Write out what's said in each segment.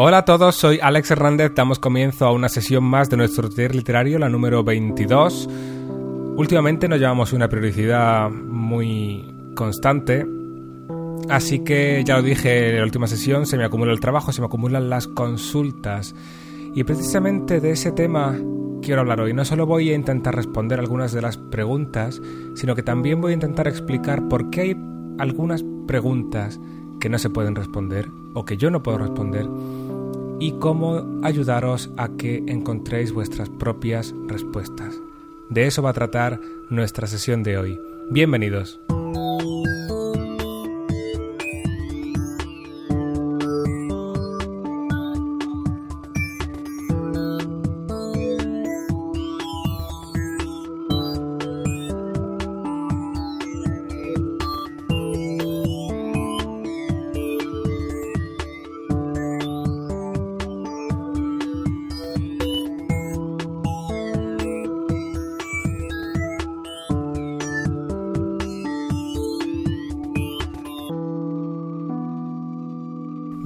Hola a todos, soy Alex Hernández, damos comienzo a una sesión más de nuestro taller literario, la número 22. Últimamente nos llevamos una periodicidad muy constante, así que ya lo dije en la última sesión, se me acumula el trabajo, se me acumulan las consultas y precisamente de ese tema quiero hablar hoy. No solo voy a intentar responder algunas de las preguntas, sino que también voy a intentar explicar por qué hay algunas preguntas que no se pueden responder o que yo no puedo responder y cómo ayudaros a que encontréis vuestras propias respuestas. De eso va a tratar nuestra sesión de hoy. Bienvenidos.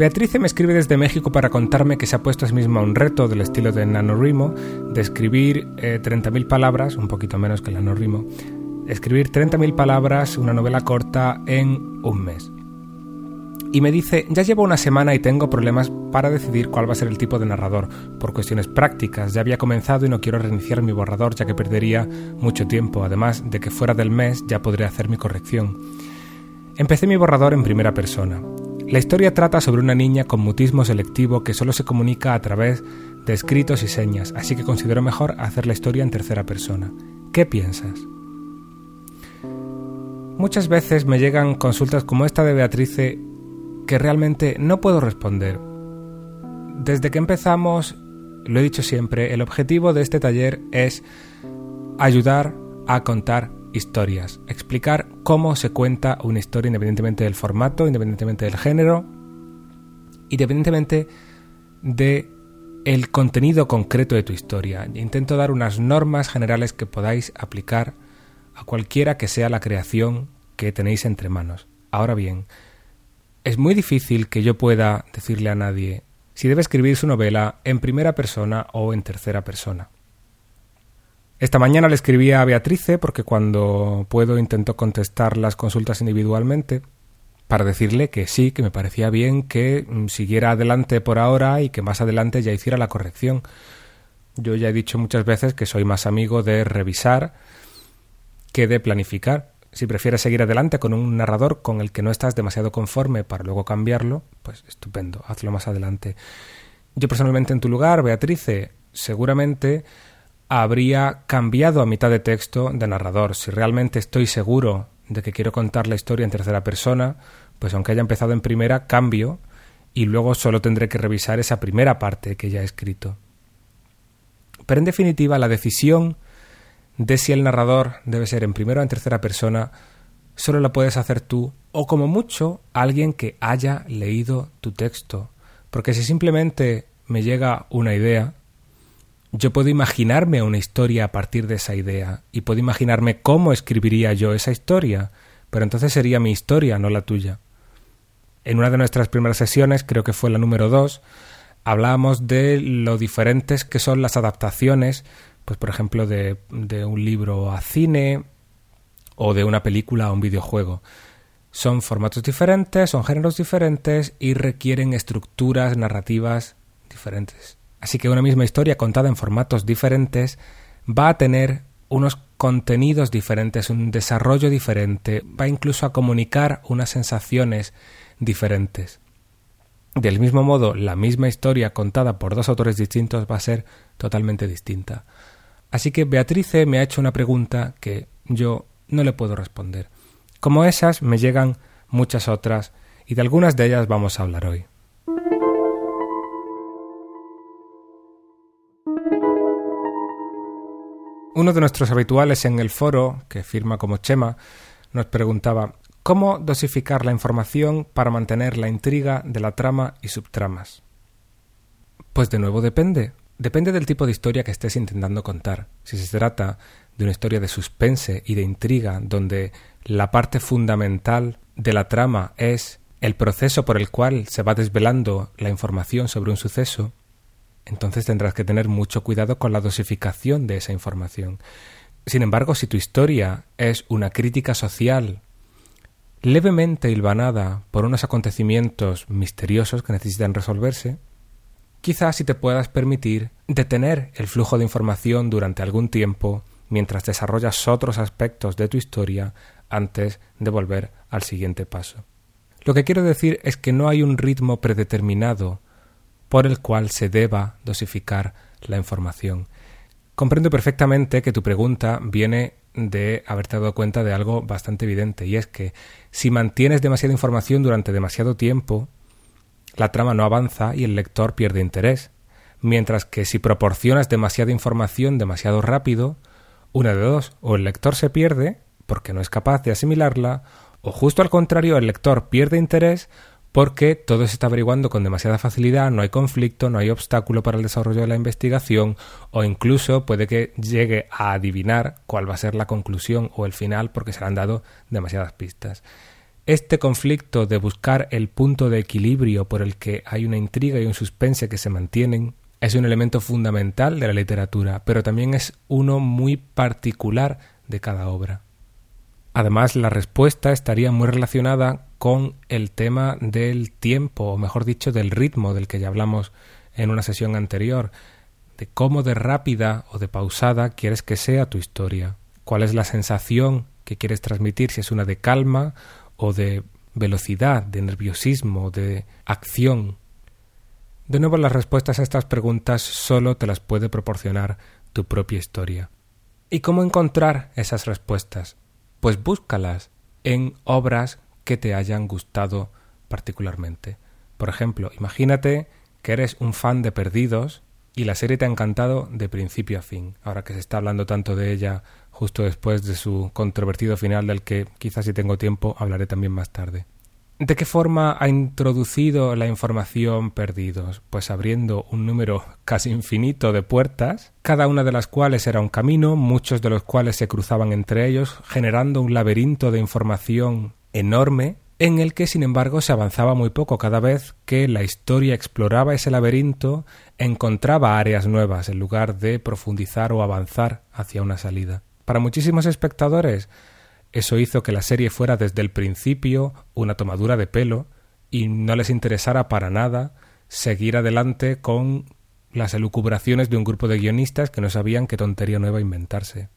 Beatrice me escribe desde México para contarme que se ha puesto a sí misma un reto del estilo de NaNoWriMo de escribir 30.000 eh, palabras, un poquito menos que el NaNoWriMo, escribir 30.000 palabras, una novela corta, en un mes. Y me dice, ya llevo una semana y tengo problemas para decidir cuál va a ser el tipo de narrador. Por cuestiones prácticas, ya había comenzado y no quiero reiniciar mi borrador ya que perdería mucho tiempo, además de que fuera del mes ya podría hacer mi corrección. Empecé mi borrador en primera persona. La historia trata sobre una niña con mutismo selectivo que solo se comunica a través de escritos y señas, así que considero mejor hacer la historia en tercera persona. ¿Qué piensas? Muchas veces me llegan consultas como esta de Beatrice que realmente no puedo responder. Desde que empezamos, lo he dicho siempre, el objetivo de este taller es ayudar a contar historias, explicar cómo se cuenta una historia independientemente del formato, independientemente del género, independientemente de el contenido concreto de tu historia. Intento dar unas normas generales que podáis aplicar a cualquiera que sea la creación que tenéis entre manos. Ahora bien, es muy difícil que yo pueda decirle a nadie si debe escribir su novela en primera persona o en tercera persona. Esta mañana le escribí a Beatrice porque cuando puedo intento contestar las consultas individualmente para decirle que sí, que me parecía bien que mm, siguiera adelante por ahora y que más adelante ya hiciera la corrección. Yo ya he dicho muchas veces que soy más amigo de revisar que de planificar. Si prefieres seguir adelante con un narrador con el que no estás demasiado conforme para luego cambiarlo, pues estupendo, hazlo más adelante. Yo personalmente en tu lugar, Beatrice, seguramente habría cambiado a mitad de texto de narrador. Si realmente estoy seguro de que quiero contar la historia en tercera persona, pues aunque haya empezado en primera, cambio y luego solo tendré que revisar esa primera parte que ya he escrito. Pero en definitiva, la decisión de si el narrador debe ser en primera o en tercera persona solo la puedes hacer tú o como mucho alguien que haya leído tu texto. Porque si simplemente me llega una idea, yo puedo imaginarme una historia a partir de esa idea y puedo imaginarme cómo escribiría yo esa historia, pero entonces sería mi historia, no la tuya. En una de nuestras primeras sesiones, creo que fue la número dos, hablábamos de lo diferentes que son las adaptaciones, pues por ejemplo, de un libro a cine o de una película a un videojuego. Son formatos diferentes, son géneros diferentes y requieren estructuras narrativas diferentes. Así que una misma historia contada en formatos diferentes va a tener unos contenidos diferentes, un desarrollo diferente, va incluso a comunicar unas sensaciones diferentes. Del mismo modo, la misma historia contada por dos autores distintos va a ser totalmente distinta. Así que Beatrice me ha hecho una pregunta que yo no le puedo responder. Como esas me llegan muchas otras y de algunas de ellas vamos a hablar hoy. Uno de nuestros habituales en el foro, que firma como Chema, nos preguntaba ¿Cómo dosificar la información para mantener la intriga de la trama y subtramas? Pues de nuevo depende. Depende del tipo de historia que estés intentando contar. Si se trata de una historia de suspense y de intriga, donde la parte fundamental de la trama es el proceso por el cual se va desvelando la información sobre un suceso, entonces tendrás que tener mucho cuidado con la dosificación de esa información. Sin embargo, si tu historia es una crítica social levemente hilvanada por unos acontecimientos misteriosos que necesitan resolverse, quizás si te puedas permitir detener el flujo de información durante algún tiempo mientras desarrollas otros aspectos de tu historia antes de volver al siguiente paso. Lo que quiero decir es que no hay un ritmo predeterminado por el cual se deba dosificar la información. Comprendo perfectamente que tu pregunta viene de haberte dado cuenta de algo bastante evidente, y es que si mantienes demasiada información durante demasiado tiempo, la trama no avanza y el lector pierde interés, mientras que si proporcionas demasiada información demasiado rápido, una de dos, o el lector se pierde porque no es capaz de asimilarla, o justo al contrario, el lector pierde interés porque todo se está averiguando con demasiada facilidad, no hay conflicto, no hay obstáculo para el desarrollo de la investigación o incluso puede que llegue a adivinar cuál va a ser la conclusión o el final porque se le han dado demasiadas pistas. Este conflicto de buscar el punto de equilibrio por el que hay una intriga y un suspense que se mantienen es un elemento fundamental de la literatura, pero también es uno muy particular de cada obra. Además, la respuesta estaría muy relacionada con el tema del tiempo, o mejor dicho, del ritmo del que ya hablamos en una sesión anterior, de cómo de rápida o de pausada quieres que sea tu historia, cuál es la sensación que quieres transmitir, si es una de calma o de velocidad, de nerviosismo, de acción. De nuevo, las respuestas a estas preguntas solo te las puede proporcionar tu propia historia. ¿Y cómo encontrar esas respuestas? pues búscalas en obras que te hayan gustado particularmente. Por ejemplo, imagínate que eres un fan de Perdidos y la serie te ha encantado de principio a fin, ahora que se está hablando tanto de ella justo después de su controvertido final del que quizás si tengo tiempo hablaré también más tarde. ¿De qué forma ha introducido la información perdidos? Pues abriendo un número casi infinito de puertas, cada una de las cuales era un camino, muchos de los cuales se cruzaban entre ellos, generando un laberinto de información enorme en el que sin embargo se avanzaba muy poco cada vez que la historia exploraba ese laberinto, encontraba áreas nuevas en lugar de profundizar o avanzar hacia una salida. Para muchísimos espectadores eso hizo que la serie fuera desde el principio una tomadura de pelo y no les interesara para nada seguir adelante con las elucubraciones de un grupo de guionistas que no sabían qué tontería nueva inventarse.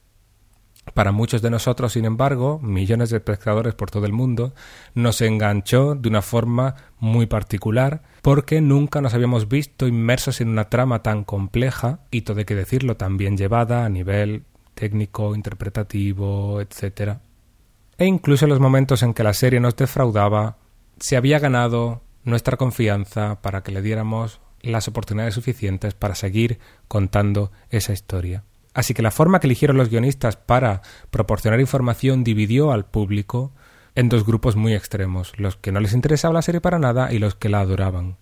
Para muchos de nosotros, sin embargo, millones de espectadores por todo el mundo, nos enganchó de una forma muy particular porque nunca nos habíamos visto inmersos en una trama tan compleja y todo hay que decirlo tan bien llevada a nivel técnico, interpretativo, etcétera e incluso en los momentos en que la serie nos defraudaba, se había ganado nuestra confianza para que le diéramos las oportunidades suficientes para seguir contando esa historia. Así que la forma que eligieron los guionistas para proporcionar información dividió al público en dos grupos muy extremos, los que no les interesaba la serie para nada y los que la adoraban.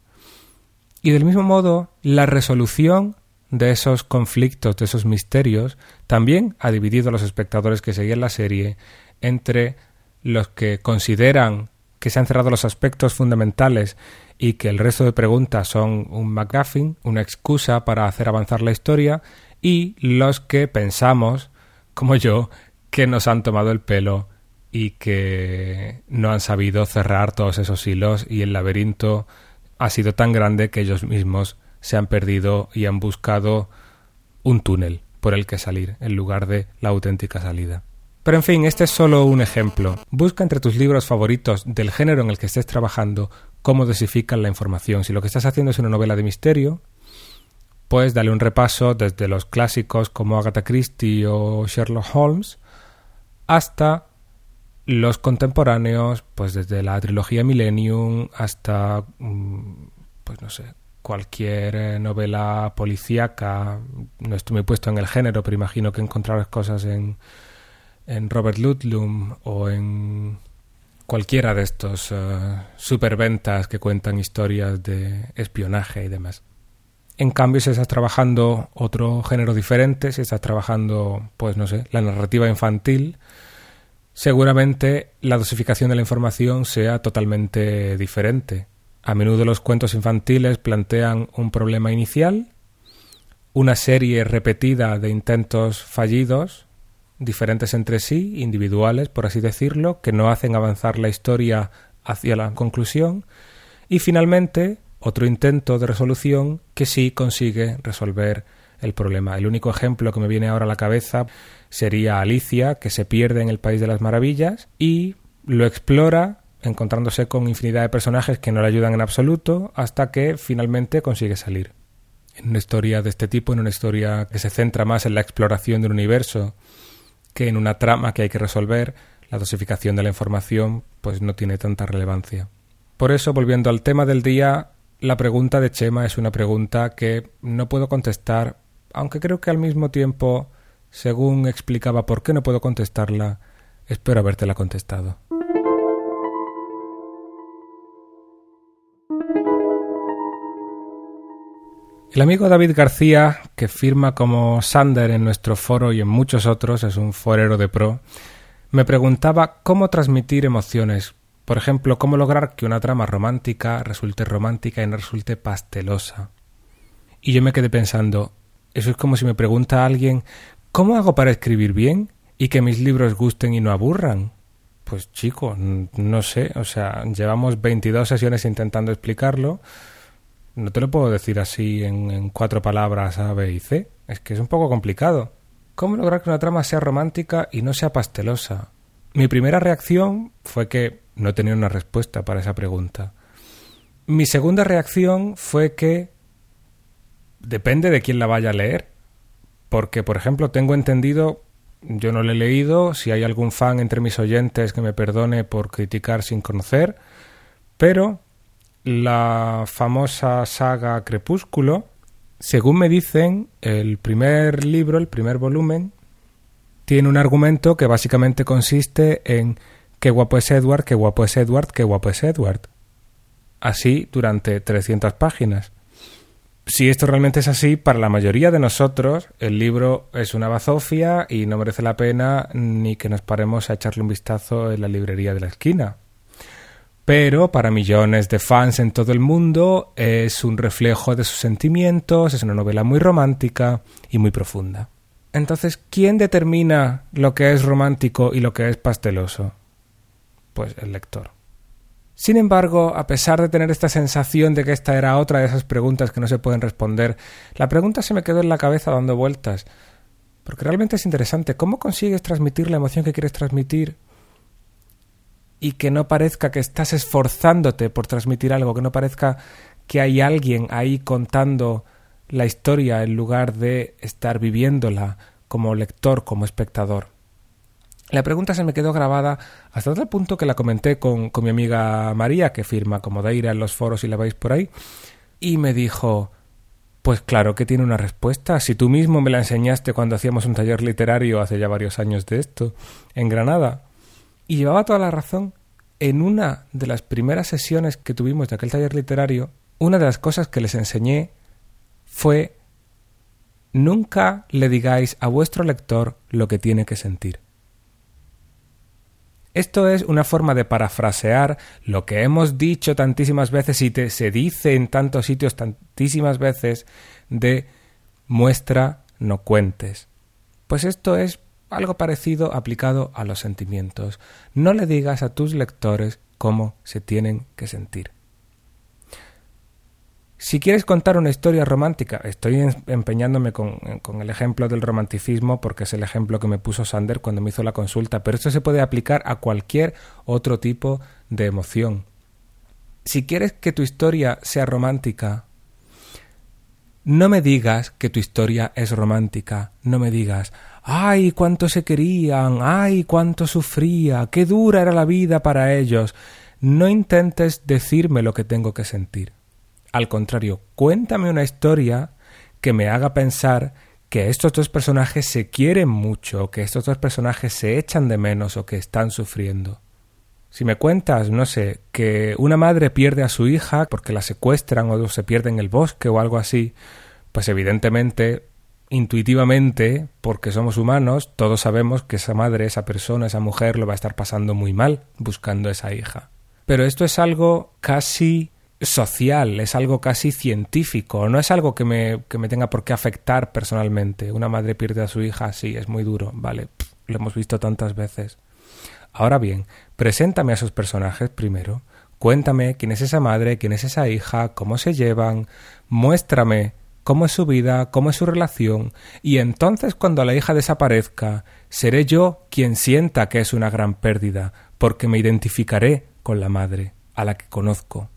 Y del mismo modo, la resolución de esos conflictos, de esos misterios, también ha dividido a los espectadores que seguían la serie entre los que consideran que se han cerrado los aspectos fundamentales y que el resto de preguntas son un McGuffin, una excusa para hacer avanzar la historia, y los que pensamos, como yo, que nos han tomado el pelo y que no han sabido cerrar todos esos hilos y el laberinto ha sido tan grande que ellos mismos se han perdido y han buscado un túnel por el que salir en lugar de la auténtica salida. Pero en fin, este es solo un ejemplo. Busca entre tus libros favoritos del género en el que estés trabajando cómo dosifican la información. Si lo que estás haciendo es una novela de misterio, pues dale un repaso desde los clásicos como Agatha Christie o Sherlock Holmes hasta los contemporáneos, pues desde la trilogía Millennium hasta, mm, pues no sé, cualquier eh, novela policíaca. No estoy muy puesto en el género, pero imagino que encontrarás cosas en en Robert Ludlum o en cualquiera de estos uh, superventas que cuentan historias de espionaje y demás. En cambio, si estás trabajando otro género diferente, si estás trabajando, pues no sé, la narrativa infantil, seguramente la dosificación de la información sea totalmente diferente. A menudo los cuentos infantiles plantean un problema inicial, una serie repetida de intentos fallidos, diferentes entre sí, individuales, por así decirlo, que no hacen avanzar la historia hacia la conclusión, y finalmente otro intento de resolución que sí consigue resolver el problema. El único ejemplo que me viene ahora a la cabeza sería Alicia, que se pierde en el País de las Maravillas y lo explora encontrándose con infinidad de personajes que no le ayudan en absoluto hasta que finalmente consigue salir. En una historia de este tipo, en una historia que se centra más en la exploración del universo que en una trama que hay que resolver, la dosificación de la información pues no tiene tanta relevancia. Por eso, volviendo al tema del día, la pregunta de Chema es una pregunta que no puedo contestar, aunque creo que al mismo tiempo, según explicaba por qué no puedo contestarla, espero habértela contestado. El amigo David García, que firma como Sander en nuestro foro y en muchos otros, es un forero de pro, me preguntaba cómo transmitir emociones. Por ejemplo, cómo lograr que una trama romántica resulte romántica y no resulte pastelosa. Y yo me quedé pensando, eso es como si me pregunta alguien ¿cómo hago para escribir bien y que mis libros gusten y no aburran? Pues chico, no sé, o sea, llevamos 22 sesiones intentando explicarlo no te lo puedo decir así en, cuatro palabras A, B y C. Es que es un poco complicado. ¿Cómo lograr que una trama sea romántica y no sea pastelosa? Mi primera reacción fue que no tenía una respuesta para esa pregunta. Mi segunda reacción fue que depende de quién la vaya a leer. Porque, por ejemplo, tengo entendido, yo no lo he leído, si hay algún fan entre mis oyentes que me perdone por criticar sin conocer, pero la famosa saga Crepúsculo, según me dicen, el primer libro, el primer volumen, tiene un argumento que básicamente consiste en qué guapo es Edward, qué guapo es Edward, qué guapo es Edward. Así durante 300 páginas. Si esto realmente es así, para la mayoría de nosotros el libro es una bazofia y no merece la pena ni que nos paremos a echarle un vistazo en la librería de la esquina pero para millones de fans en todo el mundo es un reflejo de sus sentimientos, es una novela muy romántica y muy profunda. Entonces, ¿quién determina lo que es romántico y lo que es pasteloso? Pues el lector. Sin embargo, a pesar de tener esta sensación de que esta era otra de esas preguntas que no se pueden responder, la pregunta se me quedó en la cabeza dando vueltas. Porque realmente es interesante. ¿Cómo consigues transmitir la emoción que quieres transmitir y que no parezca que estás esforzándote por transmitir algo, que no parezca que hay alguien ahí contando la historia en lugar de estar viviéndola como lector, como espectador. La pregunta se me quedó grabada hasta tal punto que la comenté con, con mi amiga María, que firma como Deira en los foros y la veis por ahí, y me dijo pues claro que tiene una respuesta. Si tú mismo me la enseñaste cuando hacíamos un taller literario hace ya varios años de esto, en Granada. Y llevaba toda la razón. En una de las primeras sesiones que tuvimos de aquel taller literario, una de las cosas que les enseñé fue nunca le digáis a vuestro lector lo que tiene que sentir. Esto es una forma de parafrasear lo que hemos dicho tantísimas veces y se dice en tantos sitios tantísimas veces de muestra, no cuentes. Pues esto es algo parecido aplicado a los sentimientos. No le digas a tus lectores cómo se tienen que sentir. Si quieres contar una historia romántica, estoy empeñándome con, el ejemplo del romanticismo porque es el ejemplo que me puso Sander cuando me hizo la consulta, pero esto se puede aplicar a cualquier otro tipo de emoción. Si quieres que tu historia sea romántica, no me digas que tu historia es romántica, no me digas, ay, cuánto se querían, ay, cuánto sufría, qué dura era la vida para ellos. No intentes decirme lo que tengo que sentir. Al contrario, cuéntame una historia que me haga pensar que estos dos personajes se quieren mucho, que estos dos personajes se echan de menos o que están sufriendo. Si me cuentas, no sé, que una madre pierde a su hija porque la secuestran o se pierde en el bosque o algo así, pues evidentemente intuitivamente, porque somos humanos, todos sabemos que esa madre, esa persona, esa mujer lo va a estar pasando muy mal buscando esa hija. Pero esto es algo casi social, es algo casi científico, no es algo que me, que me tenga por qué afectar personalmente. Una madre pierde a su hija, sí, es muy duro, vale, lo hemos visto tantas veces. Ahora bien, preséntame a esos personajes primero, cuéntame quién es esa madre, quién es esa hija, cómo se llevan, muéstrame cómo es su vida, cómo es su relación, y entonces cuando la hija desaparezca, seré yo quien sienta que es una gran pérdida, porque me identificaré con la madre, a la que conozco.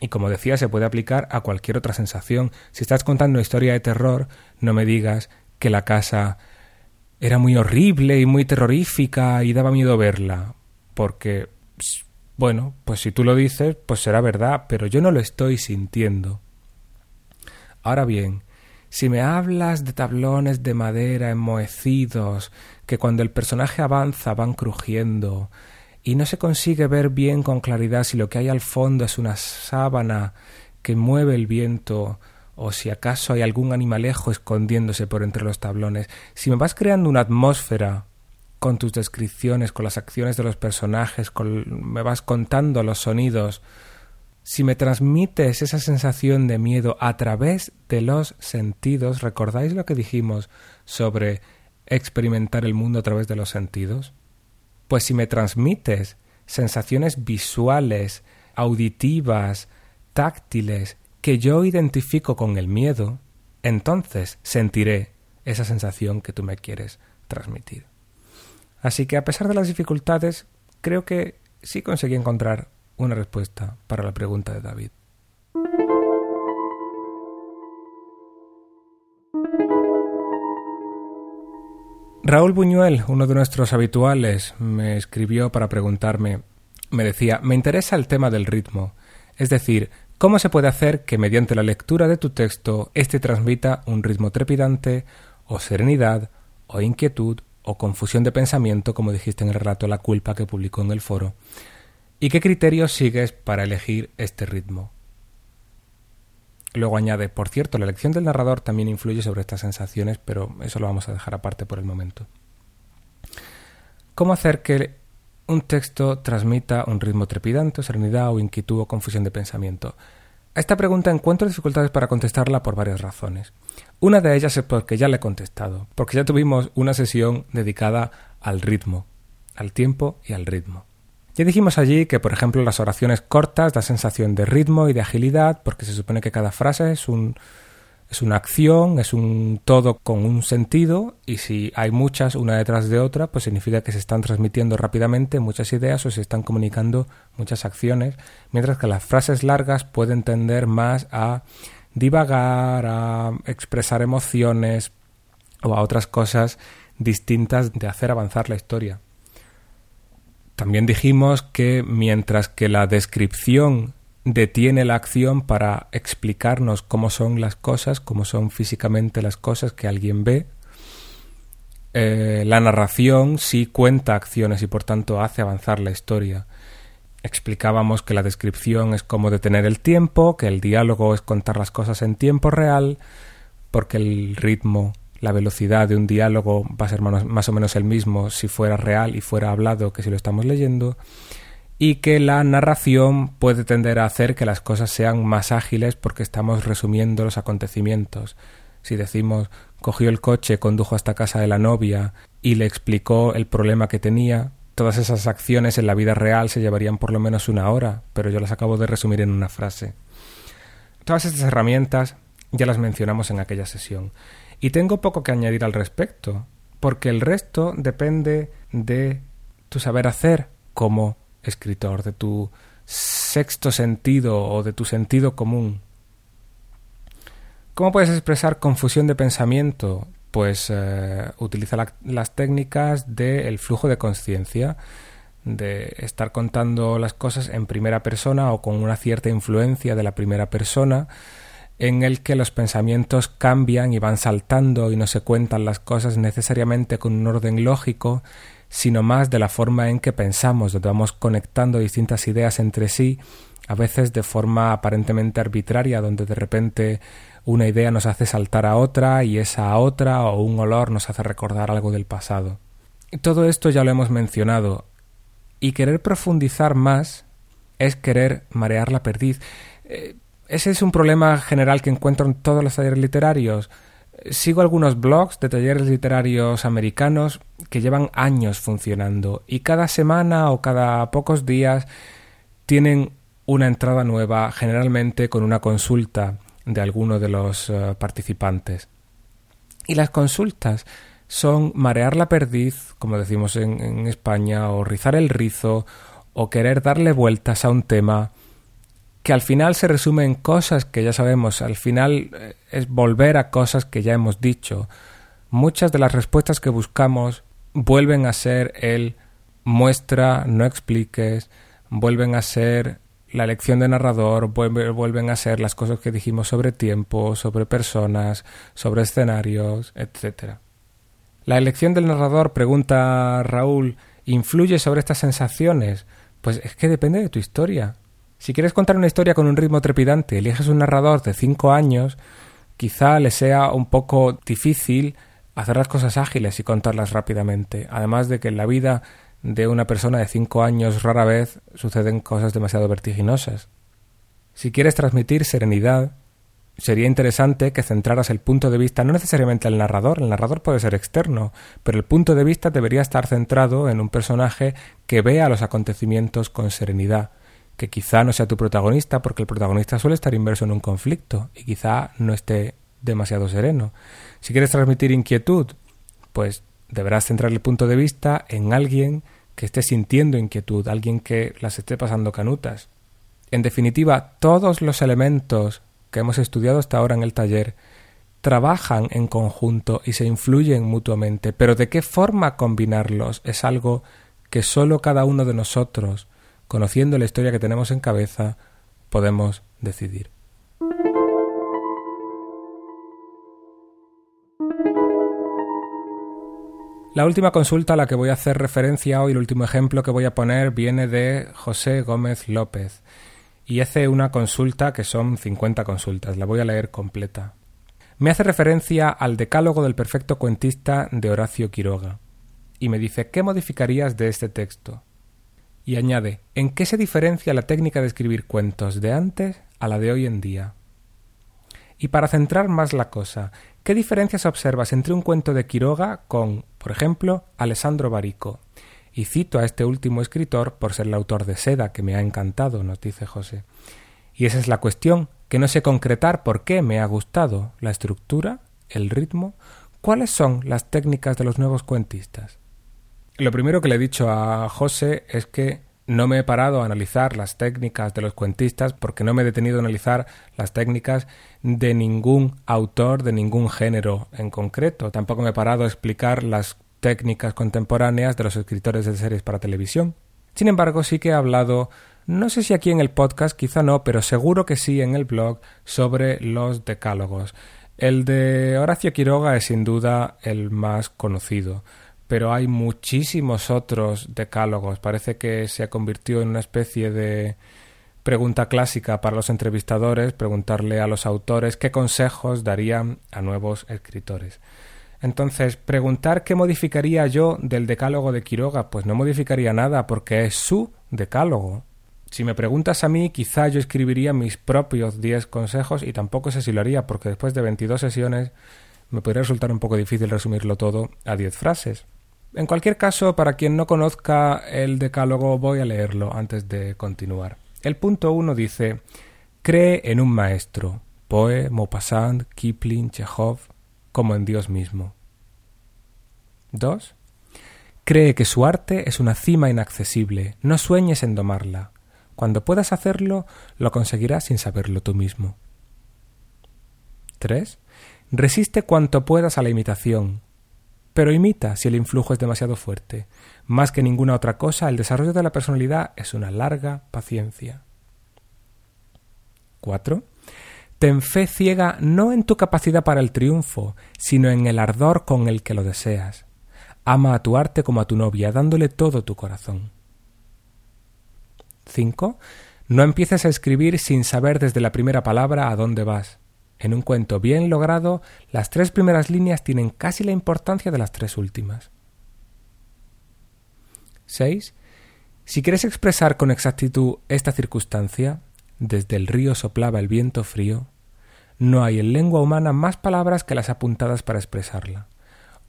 Y como decía, se puede aplicar a cualquier otra sensación. Si estás contando una historia de terror, no me digas que la casa era muy horrible y muy terrorífica y daba miedo verla. Porque, bueno, pues si tú lo dices, pues será verdad, pero yo no lo estoy sintiendo. Ahora bien, si me hablas de tablones de madera enmohecidos, que cuando el personaje avanza van crujiendo, y no se consigue ver bien con claridad si lo que hay al fondo es una sábana que mueve el viento o si acaso hay algún animalejo escondiéndose por entre los tablones, si me vas creando una atmósfera con tus descripciones, con las acciones de los personajes, me vas contando los sonidos, si me transmites esa sensación de miedo a través de los sentidos, ¿recordáis lo que dijimos sobre experimentar el mundo a través de los sentidos? Pues si me transmites sensaciones visuales, auditivas, táctiles, que yo identifico con el miedo, entonces sentiré esa sensación que tú me quieres transmitir. Así que a pesar de las dificultades, creo que sí conseguí encontrar una respuesta para la pregunta de David. Raúl Buñuel, uno de nuestros habituales, me escribió para preguntarme, me decía, me interesa el tema del ritmo, es decir, cómo se puede hacer que mediante la lectura de tu texto éste transmita un ritmo trepidante, o serenidad, o inquietud, o confusión de pensamiento, como dijiste en el relato La culpa que publicó en el foro, y qué criterios sigues para elegir este ritmo. Luego añade, por cierto, la elección del narrador también influye sobre estas sensaciones, pero eso lo vamos a dejar aparte por el momento. ¿Cómo hacer que un texto transmita un ritmo trepidante, serenidad o inquietud o confusión de pensamiento? A esta pregunta encuentro dificultades para contestarla por varias razones. Una de ellas es porque ya le he contestado, porque ya tuvimos una sesión dedicada al ritmo, al tiempo y al ritmo. Ya dijimos allí que, por ejemplo, las oraciones cortas da sensación de ritmo y de agilidad, porque se supone que cada frase es un es una acción, es un todo con un sentido, y si hay muchas una detrás de otra, pues significa que se están transmitiendo rápidamente muchas ideas o se están comunicando muchas acciones, mientras que las frases largas pueden tender más a divagar, a expresar emociones o a otras cosas distintas de hacer avanzar la historia. También dijimos que mientras que la descripción detiene la acción para explicarnos cómo son las cosas, cómo son físicamente las cosas que alguien ve, eh, la narración sí cuenta acciones y por tanto hace avanzar la historia. Explicábamos que la descripción es como detener el tiempo, que el diálogo es contar las cosas en tiempo real, porque el ritmo la velocidad de un diálogo va a ser más o menos el mismo si fuera real y fuera hablado que si lo estamos leyendo, y que la narración puede tender a hacer que las cosas sean más ágiles porque estamos resumiendo los acontecimientos. Si decimos cogió el coche, condujo hasta casa de la novia y le explicó el problema que tenía, todas esas acciones en la vida real se llevarían por lo menos una hora, pero yo las acabo de resumir en una frase. Todas estas herramientas ya las mencionamos en aquella sesión y tengo poco que añadir al respecto, porque el resto depende de tu saber hacer como escritor, de tu sexto sentido o de tu sentido común. ¿Cómo puedes expresar confusión de pensamiento? Pues eh, utiliza las técnicas del flujo de conciencia, de estar contando las cosas en primera persona o con una cierta influencia de la primera persona, en el que los pensamientos cambian y van saltando y no se cuentan las cosas necesariamente con un orden lógico, sino más de la forma en que pensamos, donde vamos conectando distintas ideas entre sí a veces de forma aparentemente arbitraria, donde de repente una idea nos hace saltar a otra y esa otra o un olor nos hace recordar algo del pasado. Todo esto ya lo hemos mencionado, y querer profundizar más es querer marear la perdiz. Eh, ese es un problema general que encuentro en todos los talleres literarios. Sigo algunos blogs de talleres literarios americanos que llevan años funcionando y cada semana o cada pocos días tienen una entrada nueva, generalmente con una consulta de alguno de los eh, participantes. Y las consultas son marear la perdiz, como decimos en, en España, o rizar el rizo, o querer darle vueltas a un tema que al final se resume en cosas que ya sabemos, al final eh, es volver a cosas que ya hemos dicho. Muchas de las respuestas que buscamos vuelven a ser el muestra, no expliques, vuelven a ser la elección de narrador, vuelven a ser las cosas que dijimos sobre tiempo, sobre personas, sobre escenarios, etc. La elección del narrador, pregunta Raúl, ¿influye sobre estas sensaciones? Pues es que depende de tu historia. Si quieres contar una historia con un ritmo trepidante, eliges un narrador de cinco años, quizá le sea un poco difícil hacer las cosas ágiles y contarlas rápidamente. Además de que en la vida de una persona de cinco años rara vez suceden cosas demasiado vertiginosas. Si quieres transmitir serenidad, sería interesante que centraras el punto de vista no necesariamente al narrador, el narrador puede ser externo, pero el punto de vista debería estar centrado en un personaje que vea los acontecimientos con serenidad, que quizá no sea tu protagonista porque el protagonista suele estar inmerso en un conflicto y quizá no esté demasiado sereno. Si quieres transmitir inquietud, pues deberás centrar el punto de vista en alguien que esté sintiendo inquietud, alguien que las esté pasando canutas. En definitiva, todos los elementos que hemos estudiado hasta ahora en el taller trabajan en conjunto y se influyen mutuamente, pero de qué forma combinarlos es algo que sólo cada uno de nosotros conociendo la historia que tenemos en cabeza, podemos decidir. La última consulta a la que voy a hacer referencia hoy, el último ejemplo que voy a poner, viene de José Gómez López. Y hace una consulta que son 50 consultas. La voy a leer completa. Me hace referencia al Decálogo del Perfecto Cuentista de Horacio Quiroga. Y me dice, ¿qué modificarías de este texto? Y añade ¿En qué se diferencia la técnica de escribir cuentos de antes a la de hoy en día? Y para centrar más la cosa, ¿qué diferencias observas entre un cuento de Quiroga con, por ejemplo, Alessandro Barico? Y cito a este último escritor por ser el autor de Seda, que me ha encantado, nos dice José. Y esa es la cuestión, que no sé concretar por qué me ha gustado, la estructura, el ritmo, cuáles son las técnicas de los nuevos cuentistas. Lo primero que le he dicho a José es que no me he parado a analizar las técnicas de los cuentistas porque no me he detenido a analizar las técnicas de ningún autor de ningún género en concreto. Tampoco me he parado a explicar las técnicas contemporáneas de los escritores de series para televisión. Sin embargo, sí que he hablado, no sé si aquí en el podcast, quizá no, pero seguro que sí en el blog, sobre los decálogos. El de Horacio Quiroga es sin duda el más conocido pero hay muchísimos otros decálogos. Parece que se convirtió en una especie de pregunta clásica para los entrevistadores, preguntarle a los autores qué consejos darían a nuevos escritores. Entonces, preguntar qué modificaría yo del decálogo de Quiroga, pues no modificaría nada porque es su decálogo. Si me preguntas a mí, quizá yo escribiría mis propios diez consejos y tampoco sé si lo haría porque después de 22 sesiones me podría resultar un poco difícil resumirlo todo a diez frases. En cualquier caso, para quien no conozca el decálogo, voy a leerlo antes de continuar. El punto uno dice: Cree en un maestro, Poe, Maupassant, Kipling, Chekhov, como en Dios mismo. 2. Cree que su arte es una cima inaccesible, no sueñes en domarla. Cuando puedas hacerlo, lo conseguirás sin saberlo tú mismo. 3. Resiste cuanto puedas a la imitación, pero imita si el influjo es demasiado fuerte. Más que ninguna otra cosa, el desarrollo de la personalidad es una larga paciencia. 4. Ten fe ciega no en tu capacidad para el triunfo, sino en el ardor con el que lo deseas. Ama a tu arte como a tu novia, dándole todo tu corazón. 5. No empieces a escribir sin saber desde la primera palabra a dónde vas. En un cuento bien logrado, las tres primeras líneas tienen casi la importancia de las tres últimas. 6. Si quieres expresar con exactitud esta circunstancia, desde el río soplaba el viento frío, no hay en lengua humana más palabras que las apuntadas para expresarla.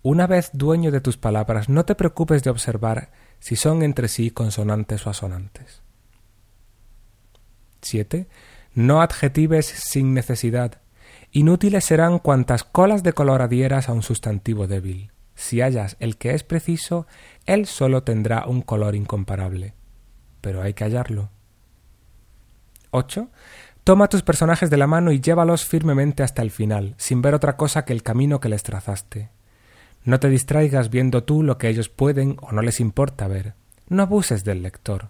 Una vez dueño de tus palabras, no te preocupes de observar si son entre sí consonantes o asonantes. 7. No adjetives sin necesidad. Inútiles serán cuantas colas de color adhieras a un sustantivo débil. Si hallas el que es preciso, él solo tendrá un color incomparable. Pero hay que hallarlo. 8. Toma tus personajes de la mano y llévalos firmemente hasta el final, sin ver otra cosa que el camino que les trazaste. No te distraigas viendo tú lo que ellos pueden o no les importa ver. No abuses del lector.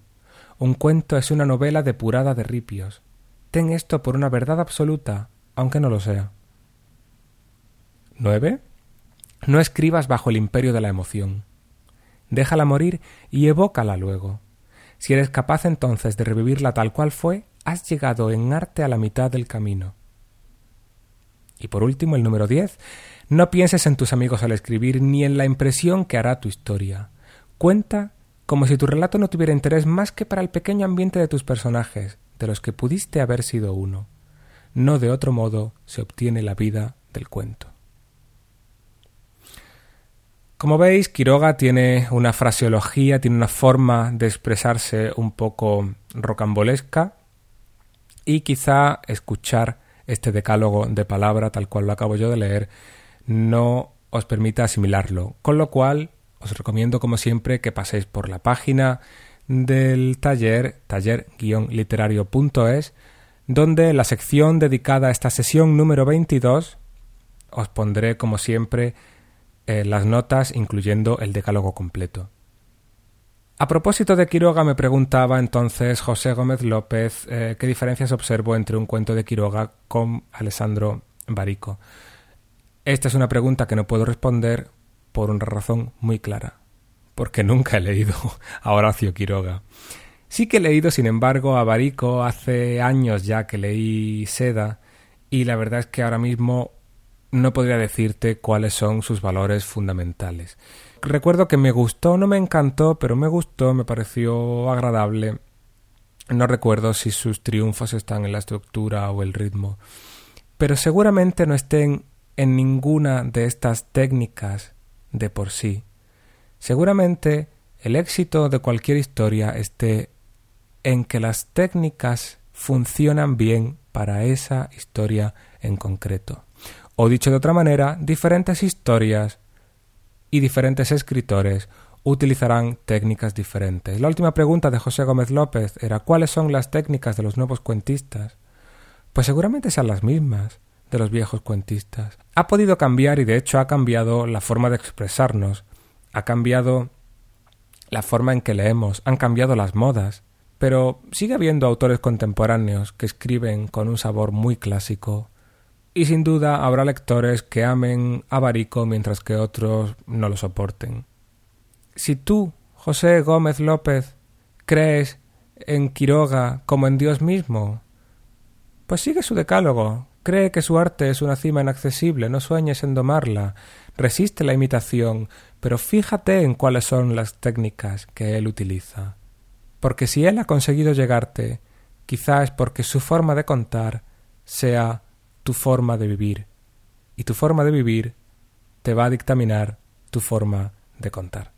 Un cuento es una novela depurada de ripios. Ten esto por una verdad absoluta, aunque no lo sea. 9. No escribas bajo el imperio de la emoción. Déjala morir y evócala luego. Si eres capaz entonces de revivirla tal cual fue, has llegado en arte a la mitad del camino. Y por último, el número 10. No pienses en tus amigos al escribir ni en la impresión que hará tu historia. Cuenta como si tu relato no tuviera interés más que para el pequeño ambiente de tus personajes, de los que pudiste haber sido uno. No de otro modo se obtiene la vida del cuento. Como veis, Quiroga tiene una fraseología, tiene una forma de expresarse un poco rocambolesca y quizá escuchar este decálogo de palabra tal cual lo acabo yo de leer no os permita asimilarlo, con lo cual os recomiendo como siempre que paséis por la página del taller, taller-literario.es, donde la sección dedicada a esta sesión número 22 os pondré como siempre eh, las notas incluyendo el decálogo completo. A propósito de Quiroga me preguntaba entonces José Gómez López eh, qué diferencias observo entre un cuento de Quiroga con Alessandro Barico. Esta es una pregunta que no puedo responder por una razón muy clara, porque nunca he leído a Horacio Quiroga. Sí que he leído, sin embargo, a Barico hace años ya que leí Seda, y la verdad es que ahora mismo no podría decirte cuáles son sus valores fundamentales. Recuerdo que me gustó, no me encantó, pero me gustó, me pareció agradable. No recuerdo si sus triunfos están en la estructura o el ritmo, pero seguramente no estén en ninguna de estas técnicas de por sí. Seguramente el éxito de cualquier historia esté en que las técnicas funcionan bien para esa historia en concreto. O dicho de otra manera, diferentes historias y diferentes escritores utilizarán técnicas diferentes. La última pregunta de José Gómez López era ¿cuáles son las técnicas de los nuevos cuentistas? Pues seguramente sean las mismas de los viejos cuentistas. Ha podido cambiar y de hecho ha cambiado la forma de expresarnos, ha cambiado la forma en que leemos, han cambiado las modas, pero sigue habiendo autores contemporáneos que escriben con un sabor muy clásico, y sin duda habrá lectores que amen a Barico mientras que otros no lo soporten. Si tú, José Gómez López, crees en Quiroga como en Dios mismo, pues sigue su decálogo, Cree que su arte es una cima inaccesible, no sueñes en domarla, resiste la imitación, pero fíjate en cuáles son las técnicas que él utiliza. Porque si él ha conseguido llegarte, quizá es porque su forma de contar sea tu forma de vivir, y tu forma de vivir te va a dictaminar tu forma de contar.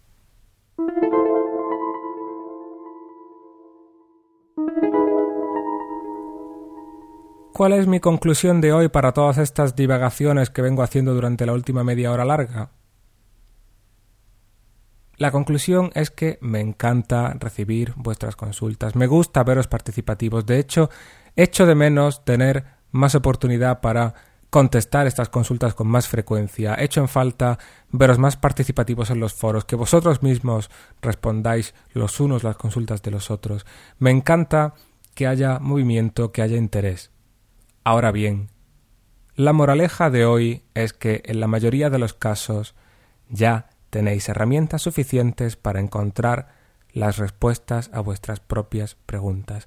¿Cuál es mi conclusión de hoy para todas estas divagaciones que vengo haciendo durante la última media hora larga? La conclusión es que me encanta recibir vuestras consultas, me gusta veros participativos, de hecho, echo de menos tener más oportunidad para contestar estas consultas con más frecuencia, echo en falta veros más participativos en los foros, que vosotros mismos respondáis los unos las consultas de los otros. Me encanta que haya movimiento, que haya interés. Ahora bien, la moraleja de hoy es que en la mayoría de los casos ya tenéis herramientas suficientes para encontrar las respuestas a vuestras propias preguntas.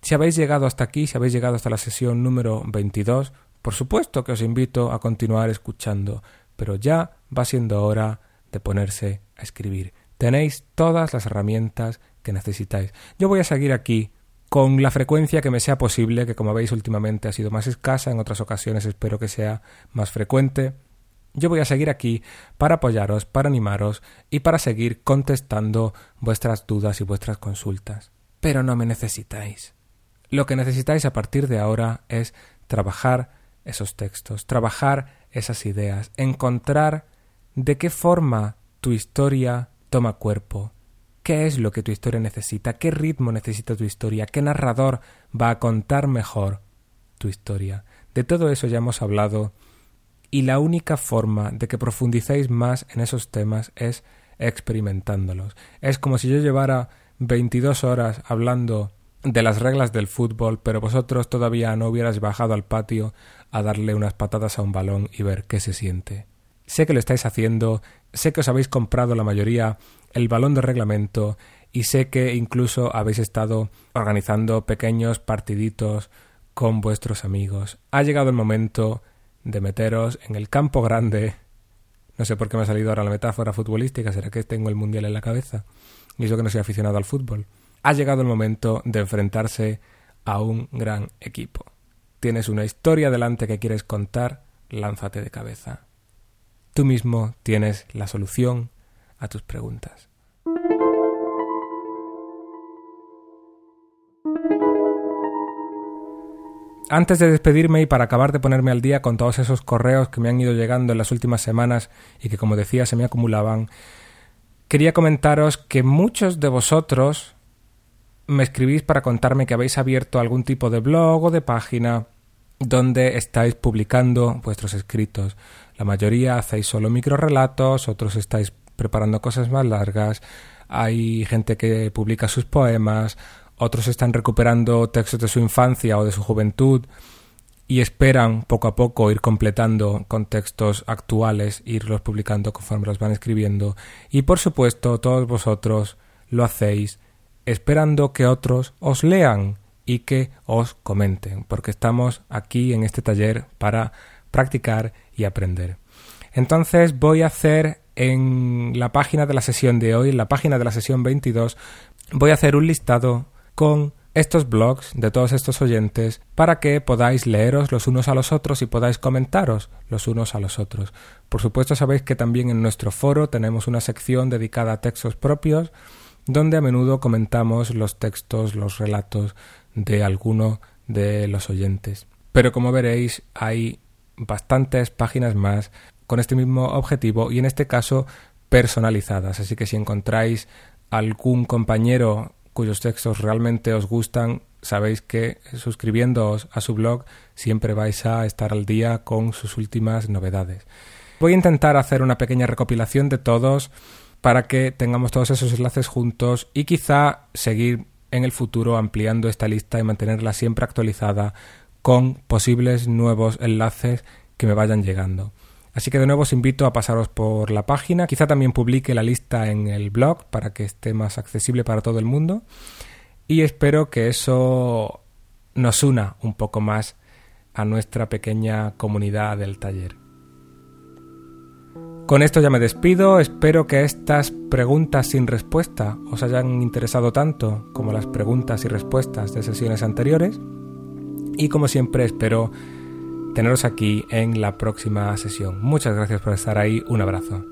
Si habéis llegado hasta aquí, si habéis llegado hasta la sesión número 22, por supuesto que os invito a continuar escuchando, pero ya va siendo hora de ponerse a escribir. Tenéis todas las herramientas que necesitáis. Yo voy a seguir aquí con la frecuencia que me sea posible, que como veis últimamente ha sido más escasa, en otras ocasiones espero que sea más frecuente. Yo voy a seguir aquí para apoyaros, para animaros y para seguir contestando vuestras dudas y vuestras consultas. Pero no me necesitáis. Lo que necesitáis a partir de ahora es trabajar esos textos, trabajar esas ideas, encontrar de qué forma tu historia toma cuerpo, qué es lo que tu historia necesita, qué ritmo necesita tu historia, qué narrador va a contar mejor tu historia. De todo eso ya hemos hablado y la única forma de que profundicéis más en esos temas es experimentándolos. Es como si yo llevara 22 horas hablando de las reglas del fútbol, pero vosotros todavía no hubierais bajado al patio a darle unas patadas a un balón y ver qué se siente. Sé que lo estáis haciendo, sé que os habéis comprado la mayoría el balón de reglamento y sé que incluso habéis estado organizando pequeños partiditos con vuestros amigos. Ha llegado el momento de meteros en el campo grande. No sé por qué me ha salido ahora la metáfora futbolística, será que tengo el mundial en la cabeza. Y eso que no soy aficionado al fútbol ha llegado el momento de enfrentarse a un gran equipo. Tienes una historia delante que quieres contar, lánzate de cabeza. Tú mismo tienes la solución a tus preguntas. Antes de despedirme y para acabar de ponerme al día con todos esos correos que me han ido llegando en las últimas semanas y que como decía se me acumulaban, quería comentaros que muchos de vosotros me escribís para contarme que habéis abierto algún tipo de blog o de página donde estáis publicando vuestros escritos. La mayoría hacéis solo microrelatos, otros estáis preparando cosas más largas, hay gente que publica sus poemas, otros están recuperando textos de su infancia o de su juventud y esperan poco a poco ir completando con textos actuales, irlos publicando conforme los van escribiendo. Y por supuesto, todos vosotros lo hacéis esperando que otros os lean y que os comenten, porque estamos aquí en este taller para practicar y aprender. Entonces voy a hacer en la página de la sesión de hoy, en la página de la sesión 22, voy a hacer un listado con estos blogs de todos estos oyentes para que podáis leeros los unos a los otros y podáis comentaros los unos a los otros. Por supuesto sabéis que también en nuestro foro tenemos una sección dedicada a textos propios donde a menudo comentamos los textos, los relatos de alguno de los oyentes. Pero como veréis, hay bastantes páginas más con este mismo objetivo y en este caso personalizadas. Así que si encontráis algún compañero cuyos textos realmente os gustan, sabéis que suscribiéndoos a su blog siempre vais a estar al día con sus últimas novedades. Voy a intentar hacer una pequeña recopilación de todos para que tengamos todos esos enlaces juntos y quizá seguir en el futuro ampliando esta lista y mantenerla siempre actualizada con posibles nuevos enlaces que me vayan llegando. Así que de nuevo os invito a pasaros por la página, quizá también publique la lista en el blog para que esté más accesible para todo el mundo. Y espero que eso nos una un poco más a nuestra pequeña comunidad del taller. Con esto ya me despido, espero que estas preguntas sin respuesta os hayan interesado tanto como las preguntas y respuestas de sesiones anteriores. Y como siempre espero teneros aquí en la próxima sesión. Muchas gracias por estar ahí, un abrazo.